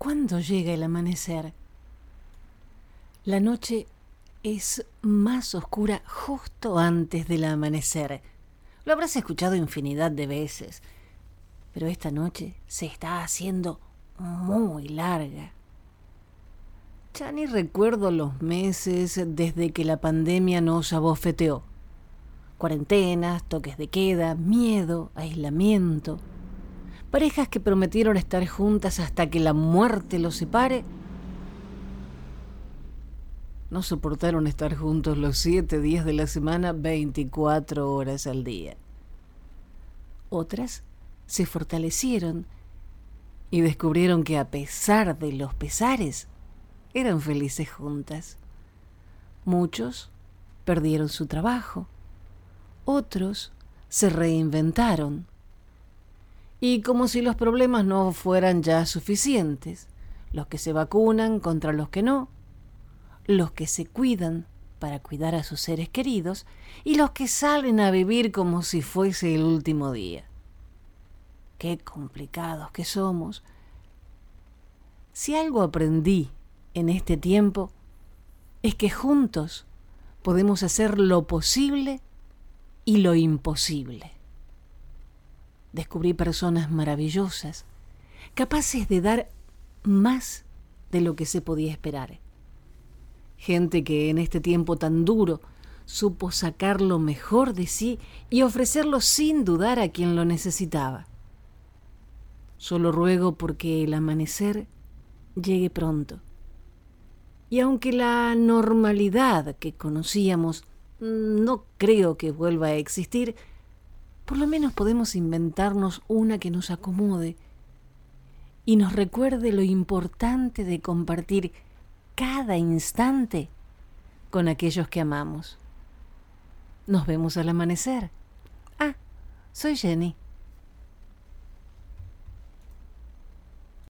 ¿Cuándo llega el amanecer? La noche es más oscura justo antes del amanecer. Lo habrás escuchado infinidad de veces, pero esta noche se está haciendo muy larga. Ya recuerdo los meses desde que la pandemia nos abofeteó. Cuarentenas, toques de queda, miedo, aislamiento. Parejas que prometieron estar juntas hasta que la muerte los separe. No soportaron estar juntos los siete días de la semana, 24 horas al día. Otras se fortalecieron y descubrieron que a pesar de los pesares, eran felices juntas. Muchos perdieron su trabajo, otros se reinventaron. Y como si los problemas no fueran ya suficientes, los que se vacunan contra los que no, los que se cuidan para cuidar a sus seres queridos y los que salen a vivir como si fuese el último día. Qué complicados que somos. Si algo aprendí en este tiempo es que juntos podemos hacer lo posible y lo imposible. Descubrí personas maravillosas, capaces de dar más de lo que se podía esperar. Gente que en este tiempo tan duro supo sacar lo mejor de sí y ofrecerlo sin dudar a quien lo necesitaba. Solo ruego porque el amanecer llegue pronto y aunque la normalidad que conocíamos no creo que vuelva a existir, por lo menos podemos inventarnos una que nos acomode y nos recuerde lo importante de compartir cada instante con aquellos que amamos. Nos vemos al amanecer. Ah, soy Jenny.